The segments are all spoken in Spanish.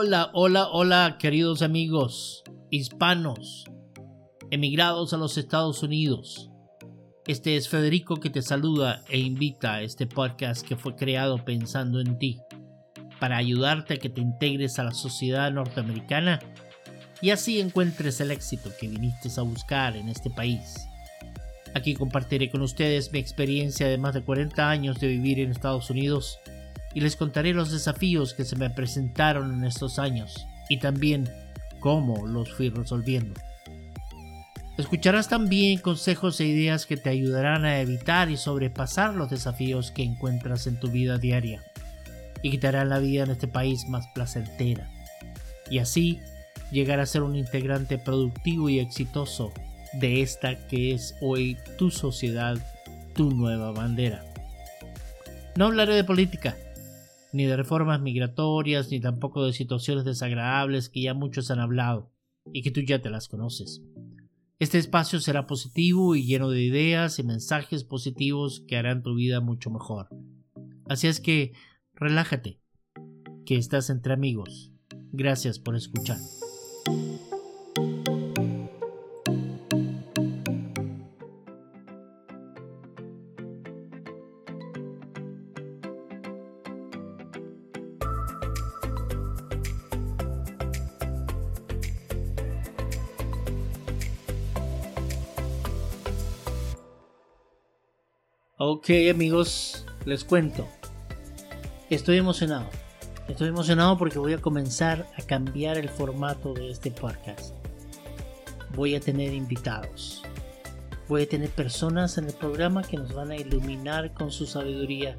Hola, hola, hola, queridos amigos hispanos, emigrados a los Estados Unidos. Este es Federico que te saluda e invita a este podcast que fue creado pensando en ti, para ayudarte a que te integres a la sociedad norteamericana y así encuentres el éxito que viniste a buscar en este país. Aquí compartiré con ustedes mi experiencia de más de 40 años de vivir en Estados Unidos y les contaré los desafíos que se me presentaron en estos años y también cómo los fui resolviendo. Escucharás también consejos e ideas que te ayudarán a evitar y sobrepasar los desafíos que encuentras en tu vida diaria y harán la vida en este país más placentera y así llegar a ser un integrante productivo y exitoso de esta que es hoy tu sociedad, tu nueva bandera. No hablaré de política, ni de reformas migratorias, ni tampoco de situaciones desagradables que ya muchos han hablado y que tú ya te las conoces. Este espacio será positivo y lleno de ideas y mensajes positivos que harán tu vida mucho mejor. Así es que relájate, que estás entre amigos. Gracias por escuchar. Ok amigos, les cuento. Estoy emocionado. Estoy emocionado porque voy a comenzar a cambiar el formato de este podcast. Voy a tener invitados. Voy a tener personas en el programa que nos van a iluminar con su sabiduría,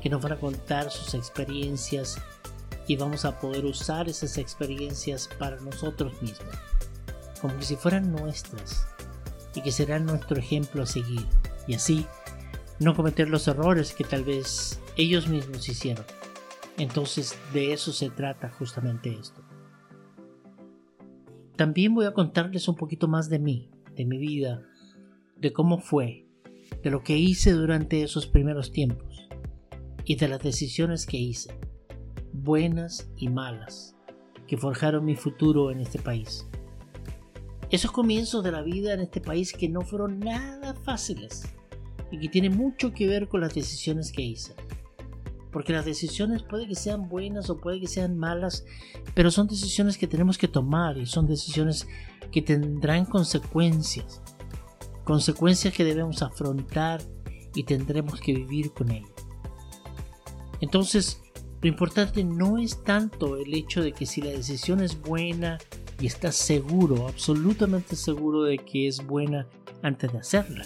que nos van a contar sus experiencias y vamos a poder usar esas experiencias para nosotros mismos, como si fueran nuestras y que serán nuestro ejemplo a seguir. Y así no cometer los errores que tal vez ellos mismos hicieron. Entonces de eso se trata justamente esto. También voy a contarles un poquito más de mí, de mi vida, de cómo fue, de lo que hice durante esos primeros tiempos y de las decisiones que hice, buenas y malas, que forjaron mi futuro en este país. Esos comienzos de la vida en este país que no fueron nada fáciles y que tiene mucho que ver con las decisiones que hice. Porque las decisiones puede que sean buenas o puede que sean malas, pero son decisiones que tenemos que tomar y son decisiones que tendrán consecuencias. Consecuencias que debemos afrontar y tendremos que vivir con ellas. Entonces, lo importante no es tanto el hecho de que si la decisión es buena y estás seguro, absolutamente seguro de que es buena antes de hacerla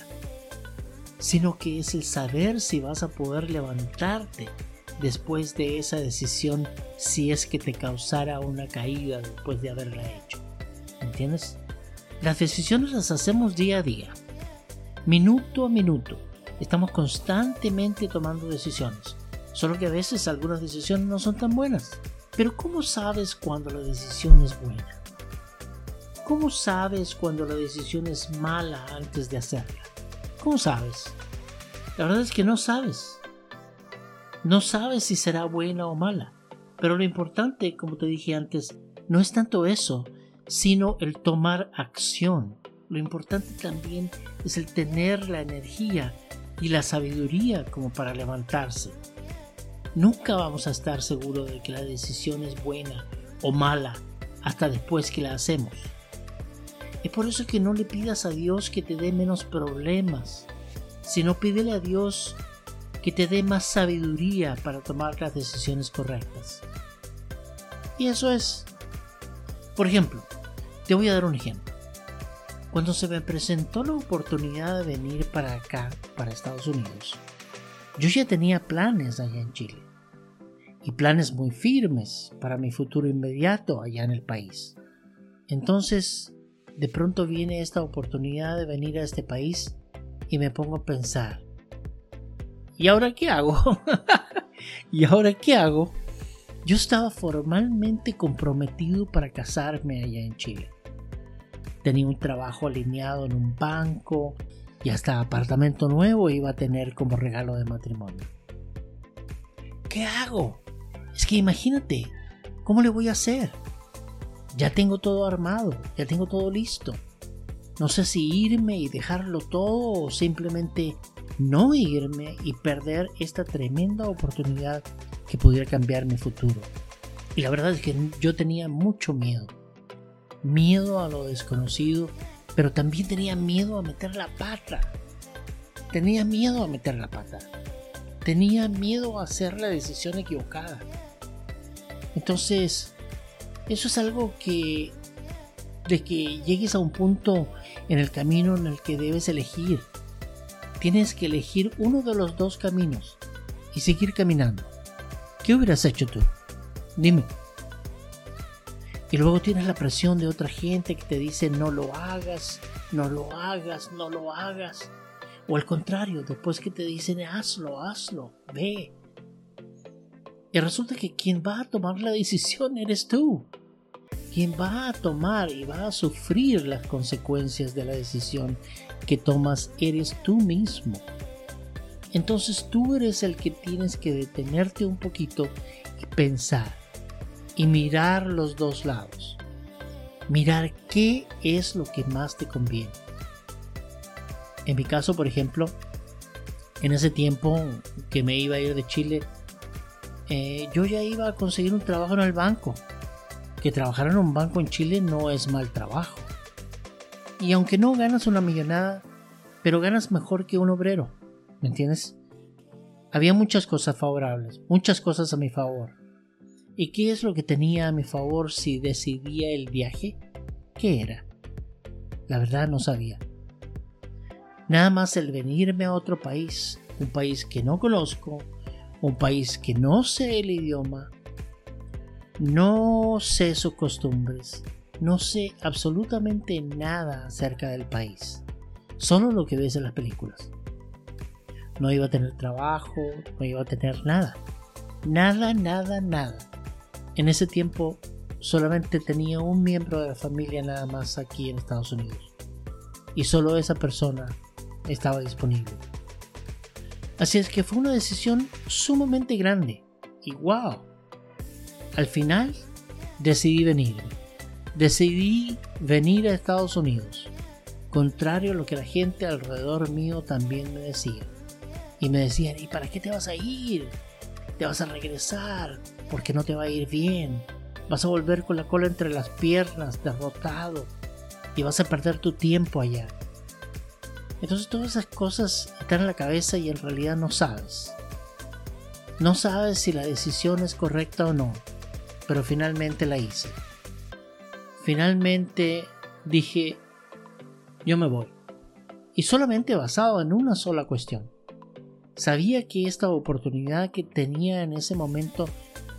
sino que es el saber si vas a poder levantarte después de esa decisión si es que te causara una caída después de haberla hecho. ¿Entiendes? Las decisiones las hacemos día a día, minuto a minuto. Estamos constantemente tomando decisiones, solo que a veces algunas decisiones no son tan buenas. Pero ¿cómo sabes cuando la decisión es buena? ¿Cómo sabes cuando la decisión es mala antes de hacerla? ¿Cómo sabes? La verdad es que no sabes. No sabes si será buena o mala. Pero lo importante, como te dije antes, no es tanto eso, sino el tomar acción. Lo importante también es el tener la energía y la sabiduría como para levantarse. Nunca vamos a estar seguros de que la decisión es buena o mala hasta después que la hacemos. Es por eso que no le pidas a Dios que te dé menos problemas, sino pídele a Dios que te dé más sabiduría para tomar las decisiones correctas. Y eso es. Por ejemplo, te voy a dar un ejemplo. Cuando se me presentó la oportunidad de venir para acá, para Estados Unidos, yo ya tenía planes allá en Chile. Y planes muy firmes para mi futuro inmediato allá en el país. Entonces, de pronto viene esta oportunidad de venir a este país y me pongo a pensar, ¿y ahora qué hago? ¿Y ahora qué hago? Yo estaba formalmente comprometido para casarme allá en Chile. Tenía un trabajo alineado en un banco y hasta apartamento nuevo iba a tener como regalo de matrimonio. ¿Qué hago? Es que imagínate, ¿Cómo le voy a hacer? Ya tengo todo armado, ya tengo todo listo. No sé si irme y dejarlo todo o simplemente no irme y perder esta tremenda oportunidad que pudiera cambiar mi futuro. Y la verdad es que yo tenía mucho miedo. Miedo a lo desconocido, pero también tenía miedo a meter la pata. Tenía miedo a meter la pata. Tenía miedo a hacer la decisión equivocada. Entonces, eso es algo que de que llegues a un punto en el camino en el que debes elegir. Tienes que elegir uno de los dos caminos y seguir caminando. ¿Qué hubieras hecho tú? Dime. Y luego tienes la presión de otra gente que te dice no lo hagas, no lo hagas, no lo hagas. O al contrario, después que te dicen hazlo, hazlo, ve. Y resulta que quien va a tomar la decisión eres tú. Quien va a tomar y va a sufrir las consecuencias de la decisión que tomas eres tú mismo. Entonces tú eres el que tienes que detenerte un poquito y pensar y mirar los dos lados. Mirar qué es lo que más te conviene. En mi caso, por ejemplo, en ese tiempo que me iba a ir de Chile, eh, yo ya iba a conseguir un trabajo en el banco. Que trabajar en un banco en Chile no es mal trabajo. Y aunque no ganas una millonada, pero ganas mejor que un obrero. ¿Me entiendes? Había muchas cosas favorables, muchas cosas a mi favor. ¿Y qué es lo que tenía a mi favor si decidía el viaje? ¿Qué era? La verdad no sabía. Nada más el venirme a otro país, un país que no conozco, un país que no sé el idioma, no sé sus costumbres, no sé absolutamente nada acerca del país, solo lo que ves en las películas. No iba a tener trabajo, no iba a tener nada, nada, nada, nada. En ese tiempo solamente tenía un miembro de la familia nada más aquí en Estados Unidos. Y solo esa persona estaba disponible. Así es que fue una decisión sumamente grande. Y wow. Al final decidí venir. Decidí venir a Estados Unidos. Contrario a lo que la gente alrededor mío también me decía. Y me decían, ¿y para qué te vas a ir? Te vas a regresar porque no te va a ir bien. Vas a volver con la cola entre las piernas, derrotado, y vas a perder tu tiempo allá. Entonces todas esas cosas están en la cabeza y en realidad no sabes. No sabes si la decisión es correcta o no, pero finalmente la hice. Finalmente dije, yo me voy. Y solamente basado en una sola cuestión. Sabía que esta oportunidad que tenía en ese momento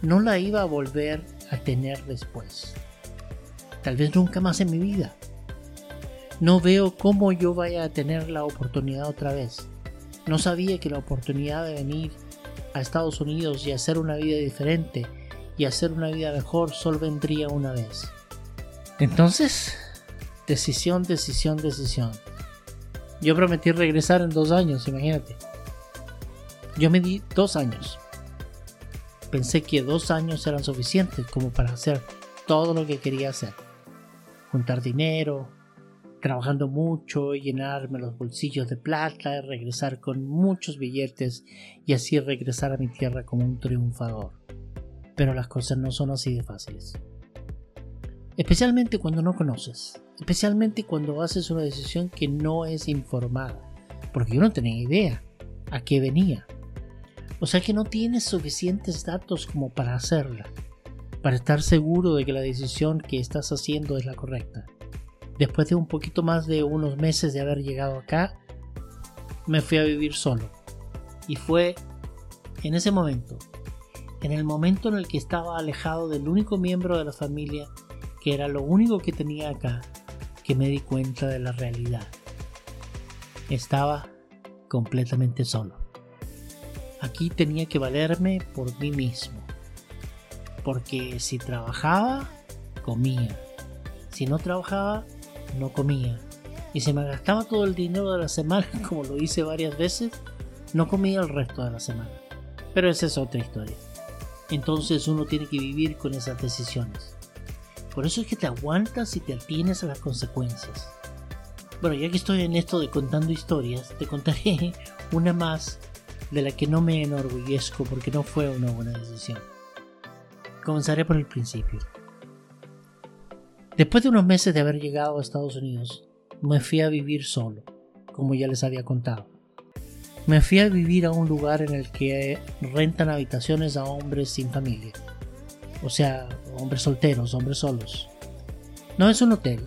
no la iba a volver a tener después. Tal vez nunca más en mi vida. No veo cómo yo vaya a tener la oportunidad otra vez. No sabía que la oportunidad de venir a Estados Unidos y hacer una vida diferente y hacer una vida mejor solo vendría una vez. Entonces, decisión, decisión, decisión. Yo prometí regresar en dos años, imagínate. Yo me di dos años pensé que dos años eran suficientes como para hacer todo lo que quería hacer. Juntar dinero, trabajando mucho, llenarme los bolsillos de plata, regresar con muchos billetes y así regresar a mi tierra como un triunfador. Pero las cosas no son así de fáciles. Especialmente cuando no conoces, especialmente cuando haces una decisión que no es informada, porque yo no tenía idea a qué venía. O sea que no tienes suficientes datos como para hacerla, para estar seguro de que la decisión que estás haciendo es la correcta. Después de un poquito más de unos meses de haber llegado acá, me fui a vivir solo. Y fue en ese momento, en el momento en el que estaba alejado del único miembro de la familia, que era lo único que tenía acá, que me di cuenta de la realidad. Estaba completamente solo. Aquí tenía que valerme por mí mismo. Porque si trabajaba, comía. Si no trabajaba, no comía. Y si me gastaba todo el dinero de la semana, como lo hice varias veces, no comía el resto de la semana. Pero esa es otra historia. entonces uno tiene que vivir con esas decisiones. Por eso es que te aguantas y te atienes a las consecuencias. Bueno, ya que estoy en esto de contando historias, te contaré una más de la que no me enorgullezco porque no fue una buena decisión. Comenzaré por el principio. Después de unos meses de haber llegado a Estados Unidos, me fui a vivir solo, como ya les había contado. Me fui a vivir a un lugar en el que rentan habitaciones a hombres sin familia. O sea, hombres solteros, hombres solos. No es un hotel,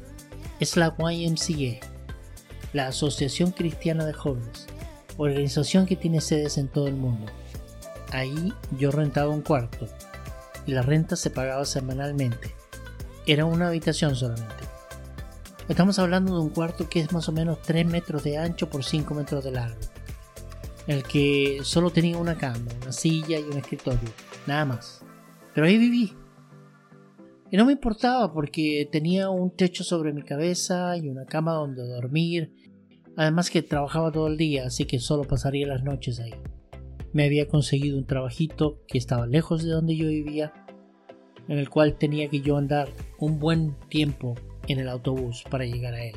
es la YMCA, la Asociación Cristiana de Jóvenes, organización que tiene sedes en todo el mundo. Ahí yo rentaba un cuarto y la renta se pagaba semanalmente. Era una habitación solamente. Estamos hablando de un cuarto que es más o menos 3 metros de ancho por 5 metros de largo. El que solo tenía una cama, una silla y un escritorio. Nada más. Pero ahí viví. Y no me importaba porque tenía un techo sobre mi cabeza y una cama donde dormir. Además que trabajaba todo el día, así que solo pasaría las noches ahí. Me había conseguido un trabajito que estaba lejos de donde yo vivía, en el cual tenía que yo andar un buen tiempo en el autobús para llegar a él.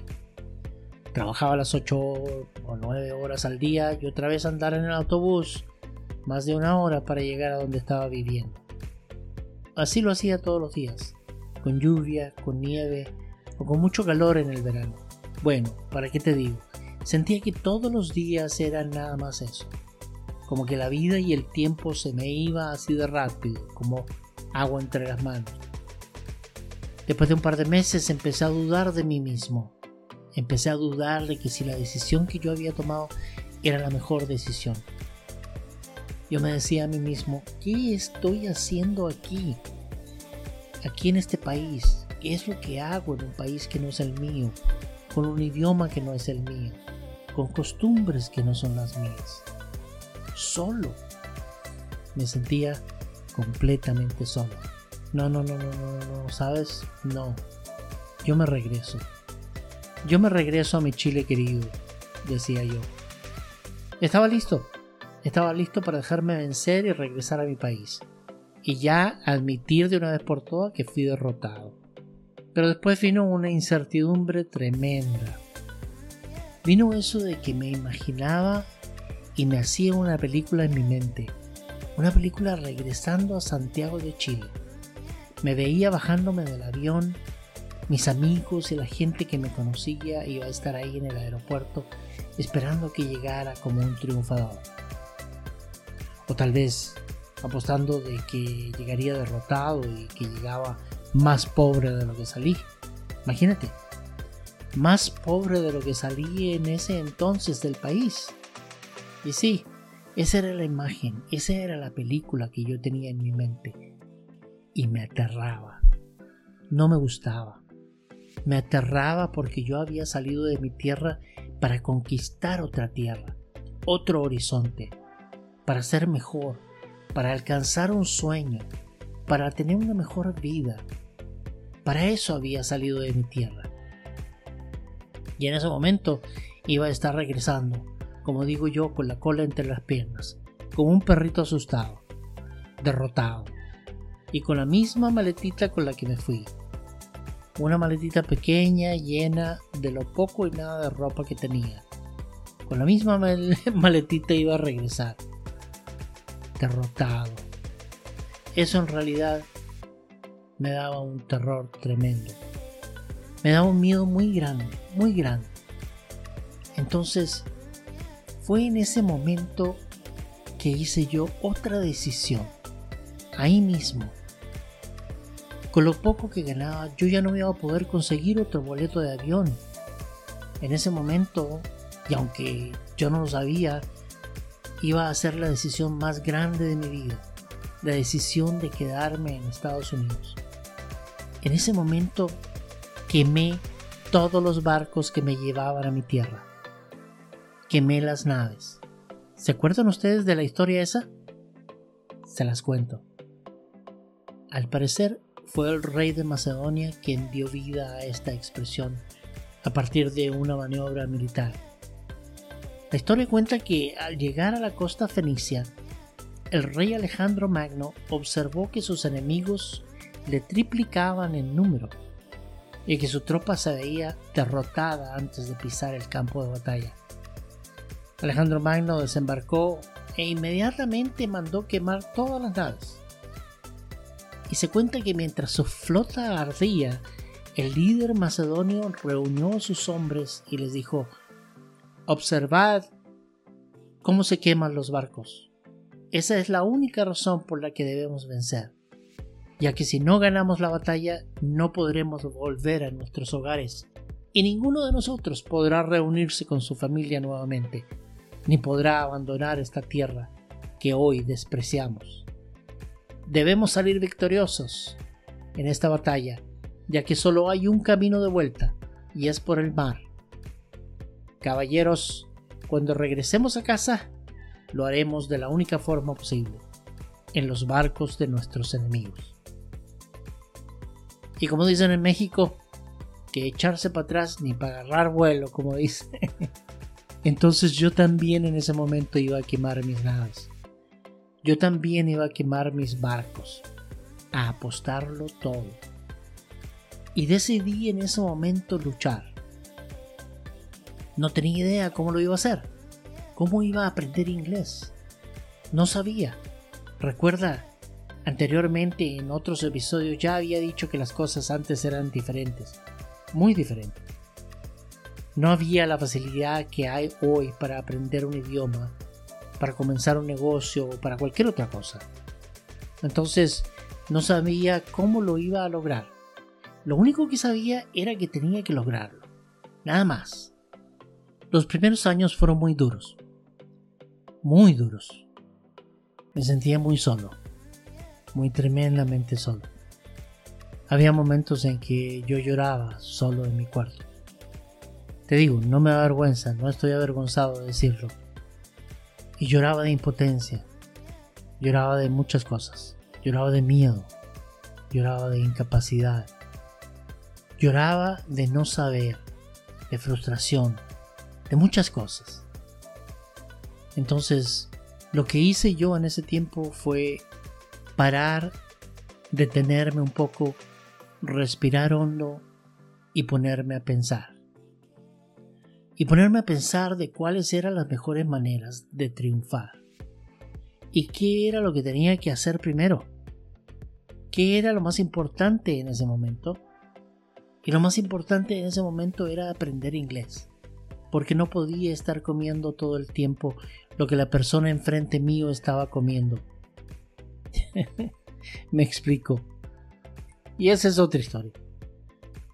Trabajaba las 8 o 9 horas al día y otra vez andar en el autobús más de una hora para llegar a donde estaba viviendo. Así lo hacía todos los días, con lluvia, con nieve o con mucho calor en el verano. Bueno, ¿para qué te digo? Sentía que todos los días eran nada más eso. Como que la vida y el tiempo se me iba así de rápido, como agua entre las manos. Después de un par de meses empecé a dudar de mí mismo. Empecé a dudar de que si la decisión que yo había tomado era la mejor decisión. Yo me decía a mí mismo, ¿qué estoy haciendo aquí? Aquí en este país. ¿Qué es lo que hago en un país que no es el mío? Con un idioma que no es el mío. Con costumbres que no son las mías. Solo. Me sentía completamente solo. No, no, no, no, no, no, ¿sabes? No. Yo me regreso. Yo me regreso a mi Chile querido, decía yo. Estaba listo. Estaba listo para dejarme vencer y regresar a mi país. Y ya admitir de una vez por todas que fui derrotado. Pero después vino una incertidumbre tremenda. Vino eso de que me imaginaba y me hacía una película en mi mente. Una película regresando a Santiago de Chile me veía bajándome del avión, mis amigos y la gente que me conocía iba a estar ahí en el aeropuerto esperando que llegara como un triunfador. O tal vez apostando de que llegaría derrotado y que llegaba más pobre de lo que salí. Imagínate, más pobre de lo que salí en ese entonces del país. Y sí, esa era la imagen, esa era la película que yo tenía en mi mente y me aterraba. No me gustaba. Me aterraba porque yo había salido de mi tierra para conquistar otra tierra, otro horizonte, para ser mejor, para alcanzar un sueño, para tener una mejor vida. Para eso había salido de mi tierra. Y en ese momento iba a estar regresando, como digo yo, con la cola entre las piernas, como un perrito asustado, derrotado y con la misma maletita con la que me fui. Una maletita pequeña llena de lo poco y nada de ropa que tenía. Con la misma maletita iba a regresar. Derrotado. Eso en realidad me daba un terror tremendo. Me daba un miedo muy grande, muy grande. Entonces, fue en ese momento que hice yo otra decisión ahí mismo. Con lo poco que ganaba, yo ya no iba a poder conseguir otro boleto de avión. En ese momento, y aunque yo no lo sabía, iba a ser la decisión más grande de mi vida, la decisión de quedarme en Estados Unidos. En ese momento quemé todos los barcos que me llevaban a mi tierra. Quemé las naves. ¿Se acuerdan ustedes de la historia esa? Se las cuento. Al parecer fue el rey de Macedonia quien dio vida a esta expresión a partir de una maniobra militar. La historia cuenta que al llegar a la costa fenicia, el rey Alejandro Magno observó que sus enemigos le triplicaban en número y que su tropa se veía derrotada antes de pisar el campo de batalla. Alejandro Magno desembarcó e inmediatamente mandó quemar todas las naves. Y se cuenta que mientras su flota ardía, el líder macedonio reunió a sus hombres y les dijo, Observad cómo se queman los barcos. Esa es la única razón por la que debemos vencer, ya que si no ganamos la batalla no podremos volver a nuestros hogares y ninguno de nosotros podrá reunirse con su familia nuevamente, ni podrá abandonar esta tierra que hoy despreciamos. Debemos salir victoriosos en esta batalla, ya que solo hay un camino de vuelta, y es por el mar. Caballeros, cuando regresemos a casa, lo haremos de la única forma posible, en los barcos de nuestros enemigos. Y como dicen en México, que echarse para atrás ni para agarrar vuelo, como dice. Entonces yo también en ese momento iba a quemar mis naves. Yo también iba a quemar mis barcos, a apostarlo todo. Y decidí en ese momento luchar. No tenía idea cómo lo iba a hacer, cómo iba a aprender inglés. No sabía. Recuerda, anteriormente en otros episodios ya había dicho que las cosas antes eran diferentes, muy diferentes. No había la facilidad que hay hoy para aprender un idioma, para comenzar un negocio o para cualquier otra cosa. Entonces, no sabía cómo lo iba a lograr. Lo único que sabía era que tenía que lograrlo. Nada más. Los primeros años fueron muy duros. Muy duros. Me sentía muy solo. Muy tremendamente solo. Había momentos en que yo lloraba solo en mi cuarto. Te digo, no me da vergüenza, no estoy avergonzado de decirlo. Y lloraba de impotencia, lloraba de muchas cosas, lloraba de miedo, lloraba de incapacidad, lloraba de no saber, de frustración, de muchas cosas. Entonces, lo que hice yo en ese tiempo fue parar, detenerme un poco, respirar hondo y ponerme a pensar y ponerme a pensar de cuáles eran las mejores maneras de triunfar. ¿Y qué era lo que tenía que hacer primero? ¿Qué era lo más importante en ese momento? Y lo más importante en ese momento era aprender inglés, porque no podía estar comiendo todo el tiempo lo que la persona enfrente mío estaba comiendo. Me explico. Y esa es otra historia.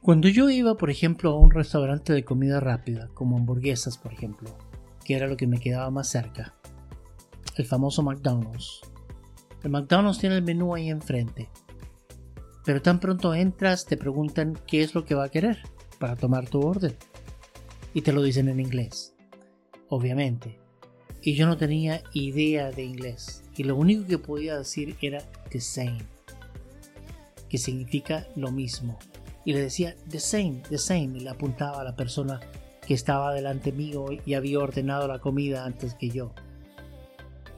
Cuando yo iba, por ejemplo, a un restaurante de comida rápida, como hamburguesas, por ejemplo, que era lo que me quedaba más cerca, el famoso McDonald's. El McDonald's tiene el menú ahí enfrente. Pero tan pronto entras, te preguntan qué es lo que va a querer para tomar tu orden. Y te lo dicen en inglés. Obviamente. Y yo no tenía idea de inglés. Y lo único que podía decir era the same. Que significa lo mismo y le decía the same, the same, y le apuntaba a la persona que estaba delante mío y había ordenado la comida antes que yo.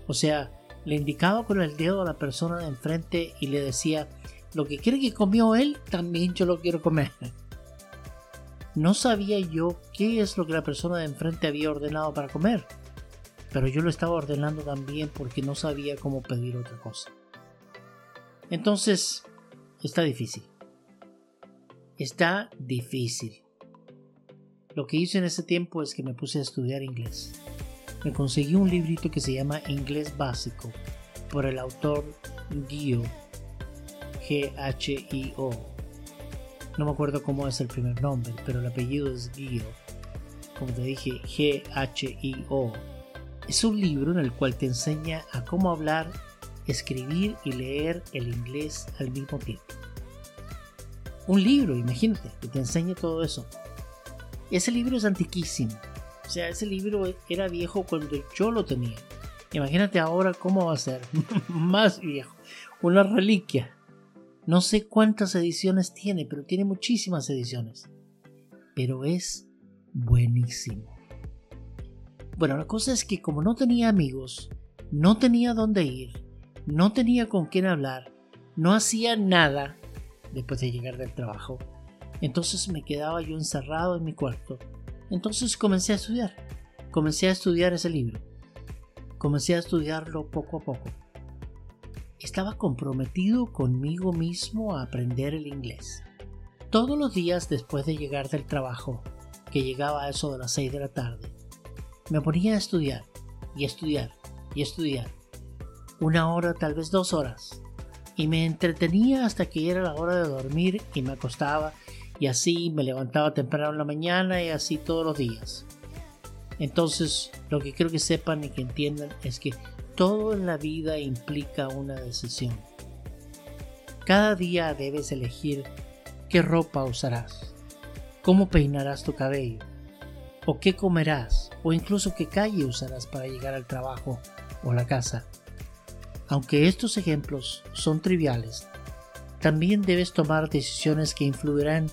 O sea, le indicaba con el dedo a la persona de enfrente y le decía, lo que quiere que comió él, también yo lo quiero comer. No sabía yo qué es lo que la persona de enfrente había ordenado para comer, pero yo lo estaba ordenando también porque no sabía cómo pedir otra cosa. Entonces, está difícil. Está difícil. Lo que hice en ese tiempo es que me puse a estudiar inglés. Me conseguí un librito que se llama Inglés Básico por el autor Gio, G-H-I-O. No me acuerdo cómo es el primer nombre, pero el apellido es Gio. Como te dije, G-H-I-O. Es un libro en el cual te enseña a cómo hablar, escribir y leer el inglés al mismo tiempo un libro, imagínate, que te enseñe todo eso. Ese libro es antiquísimo. O sea, ese libro era viejo cuando yo lo tenía. Imagínate ahora cómo va a ser. Más viejo. Una reliquia. No sé cuántas ediciones tiene, pero tiene muchísimas ediciones. Pero es buenísimo. Bueno, la cosa es que como no tenía amigos, no tenía dónde ir, no tenía con quién hablar, no hacía nada después de llegar del trabajo. Entonces me quedaba yo encerrado en mi cuarto. Entonces comencé a estudiar. Comencé a estudiar ese libro. Comencé a estudiarlo poco a poco. Estaba comprometido conmigo mismo a aprender el inglés. Todos los días después de llegar del trabajo, que llegaba a eso de las 6 de la tarde, me ponía a estudiar y estudiar y estudiar. Una hora, tal vez dos horas. Y me entretenía hasta que era la hora de dormir y me acostaba y así me levantaba temprano en la mañana y así todos los días. Entonces, lo que quiero que sepan y que entiendan es que todo en la vida implica una decisión. Cada día debes elegir qué ropa usarás, cómo peinarás tu cabello, o qué comerás, o incluso qué calle usarás para llegar al trabajo o la casa. Aunque estos ejemplos son triviales, también debes tomar decisiones que influirán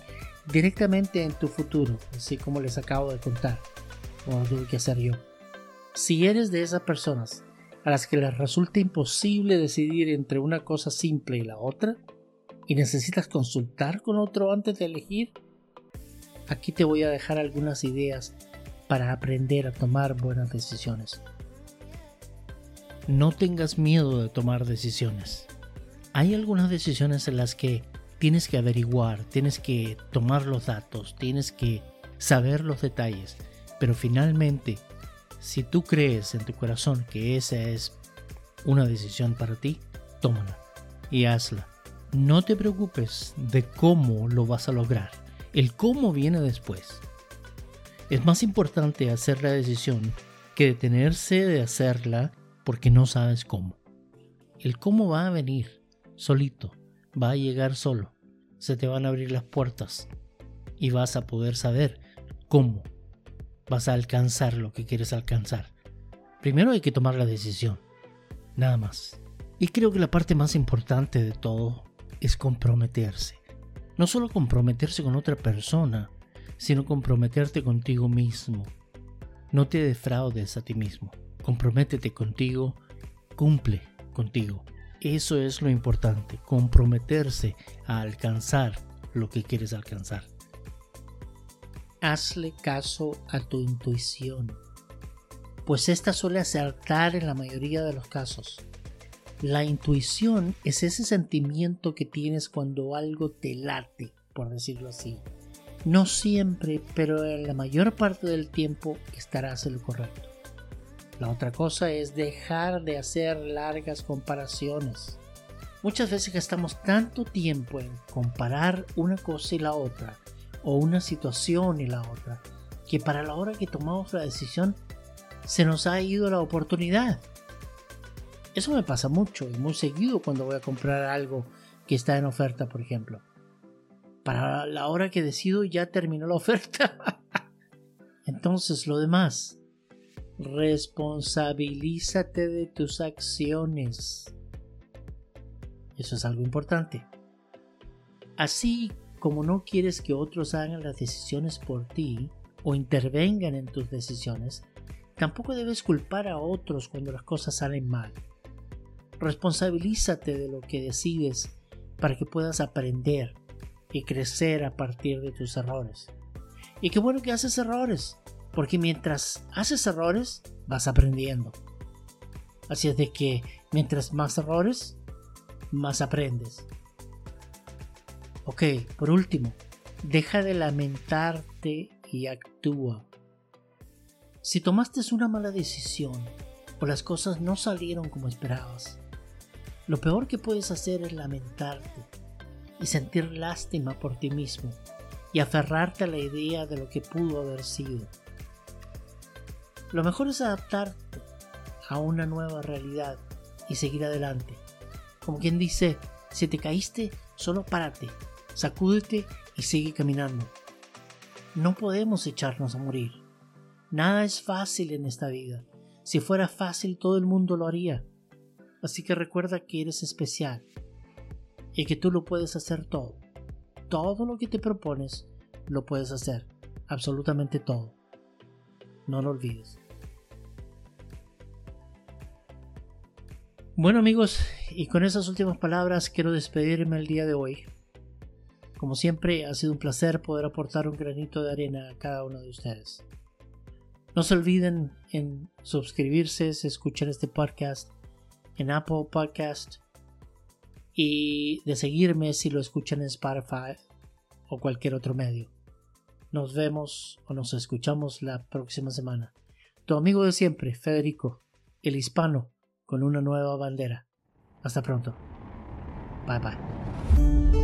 directamente en tu futuro, así como les acabo de contar, como tuve que hacer yo. Si eres de esas personas a las que les resulta imposible decidir entre una cosa simple y la otra, y necesitas consultar con otro antes de elegir, aquí te voy a dejar algunas ideas para aprender a tomar buenas decisiones. No tengas miedo de tomar decisiones. Hay algunas decisiones en las que tienes que averiguar, tienes que tomar los datos, tienes que saber los detalles, pero finalmente, si tú crees en tu corazón que esa es una decisión para ti, tómala y hazla. No te preocupes de cómo lo vas a lograr. El cómo viene después. Es más importante hacer la decisión que detenerse de hacerla porque no sabes cómo. El cómo va a venir solito, va a llegar solo. Se te van a abrir las puertas y vas a poder saber cómo vas a alcanzar lo que quieres alcanzar. Primero hay que tomar la decisión, nada más. Y creo que la parte más importante de todo es comprometerse. No solo comprometerse con otra persona, sino comprometerte contigo mismo. No te defraudes a ti mismo. Comprométete contigo, cumple contigo. Eso es lo importante, comprometerse a alcanzar lo que quieres alcanzar. Hazle caso a tu intuición, pues esta suele acertar en la mayoría de los casos. La intuición es ese sentimiento que tienes cuando algo te late, por decirlo así. No siempre, pero en la mayor parte del tiempo estarás en lo correcto. La otra cosa es dejar de hacer largas comparaciones. Muchas veces gastamos tanto tiempo en comparar una cosa y la otra, o una situación y la otra, que para la hora que tomamos la decisión se nos ha ido la oportunidad. Eso me pasa mucho y muy seguido cuando voy a comprar algo que está en oferta, por ejemplo. Para la hora que decido ya terminó la oferta. Entonces lo demás, responsabilízate de tus acciones. Eso es algo importante. Así como no quieres que otros hagan las decisiones por ti o intervengan en tus decisiones, tampoco debes culpar a otros cuando las cosas salen mal. Responsabilízate de lo que decides para que puedas aprender y crecer a partir de tus errores. Y qué bueno que haces errores, porque mientras haces errores vas aprendiendo. Así es de que mientras más errores, más aprendes. Ok, por último, deja de lamentarte y actúa. Si tomaste una mala decisión o las cosas no salieron como esperabas, lo peor que puedes hacer es lamentarte y sentir lástima por ti mismo y aferrarte a la idea de lo que pudo haber sido. Lo mejor es adaptarte a una nueva realidad y seguir adelante. Como quien dice, si te caíste, solo párate, sacúdete y sigue caminando. No podemos echarnos a morir. Nada es fácil en esta vida. Si fuera fácil todo el mundo lo haría. Así que recuerda que eres especial y que tú lo puedes hacer todo. Todo lo que te propones lo puedes hacer. Absolutamente todo. No lo olvides. Bueno amigos, y con esas últimas palabras quiero despedirme el día de hoy. Como siempre, ha sido un placer poder aportar un granito de arena a cada uno de ustedes. No se olviden en suscribirse si escuchan este podcast en Apple Podcast y de seguirme si lo escuchan en Spotify o cualquier otro medio. Nos vemos o nos escuchamos la próxima semana. Tu amigo de siempre, Federico, el hispano con una nueva bandera. Hasta pronto. Bye bye.